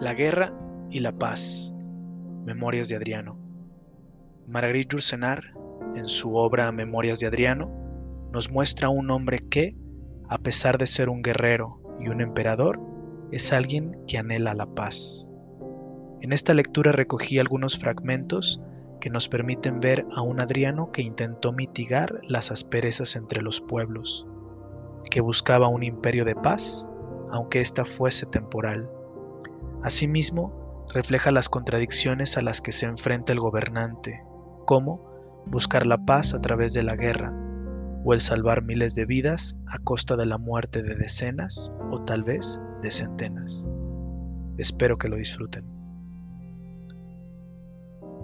La guerra y la paz. Memorias de Adriano. Marguerite Yourcenar, en su obra Memorias de Adriano, nos muestra un hombre que, a pesar de ser un guerrero y un emperador, es alguien que anhela la paz. En esta lectura recogí algunos fragmentos que nos permiten ver a un Adriano que intentó mitigar las asperezas entre los pueblos, que buscaba un imperio de paz, aunque ésta fuese temporal Asimismo, refleja las contradicciones a las que se enfrenta el gobernante, como buscar la paz a través de la guerra, o el salvar miles de vidas a costa de la muerte de decenas o tal vez de centenas. Espero que lo disfruten.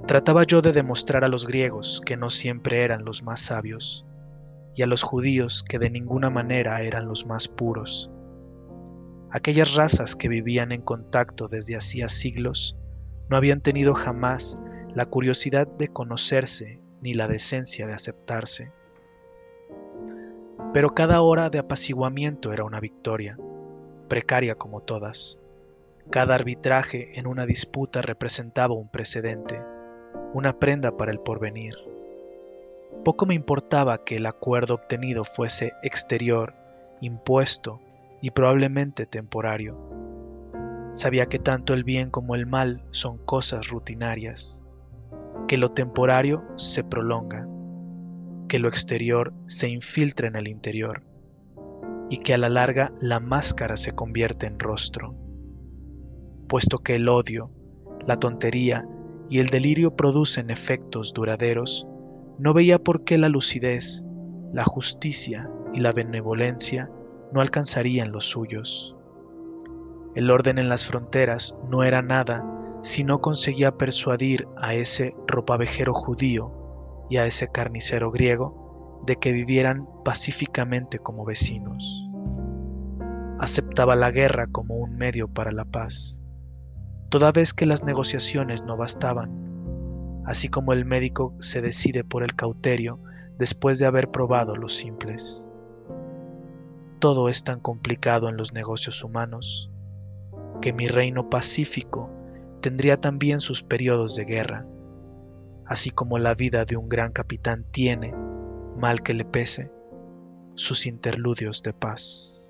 Trataba yo de demostrar a los griegos que no siempre eran los más sabios, y a los judíos que de ninguna manera eran los más puros, Aquellas razas que vivían en contacto desde hacía siglos no habían tenido jamás la curiosidad de conocerse ni la decencia de aceptarse. Pero cada hora de apaciguamiento era una victoria, precaria como todas. Cada arbitraje en una disputa representaba un precedente, una prenda para el porvenir. Poco me importaba que el acuerdo obtenido fuese exterior, impuesto y probablemente temporario. Sabía que tanto el bien como el mal son cosas rutinarias, que lo temporario se prolonga, que lo exterior se infiltra en el interior y que a la larga la máscara se convierte en rostro, puesto que el odio, la tontería y el delirio producen efectos duraderos, no veía por qué la lucidez, la justicia y la benevolencia no alcanzarían los suyos. El orden en las fronteras no era nada si no conseguía persuadir a ese ropavejero judío y a ese carnicero griego de que vivieran pacíficamente como vecinos. Aceptaba la guerra como un medio para la paz, toda vez que las negociaciones no bastaban, así como el médico se decide por el cauterio después de haber probado los simples todo es tan complicado en los negocios humanos, que mi reino pacífico tendría también sus periodos de guerra, así como la vida de un gran capitán tiene, mal que le pese, sus interludios de paz.